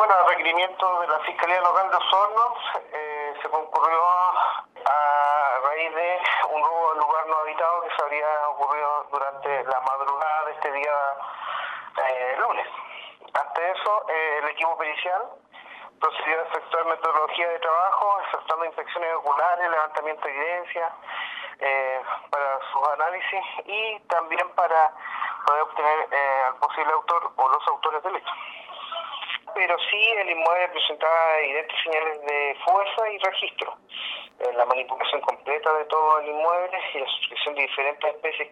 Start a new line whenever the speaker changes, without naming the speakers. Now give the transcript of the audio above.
Bueno, a requerimiento de la Fiscalía Local de Osorno eh, se concurrió a raíz de un robo de lugar no habitado que se habría ocurrido durante la madrugada de este día eh, lunes. Ante eso, eh, el equipo pericial procedió a efectuar metodología de trabajo, efectuando inspecciones oculares, levantamiento de evidencia eh, para sus análisis y también para poder obtener al posible autor o los autores del hecho. Pero sí el inmueble presentaba evidentes señales de fuerza y registro. Eh, la manipulación completa de todo el inmueble y la suscripción de diferentes especies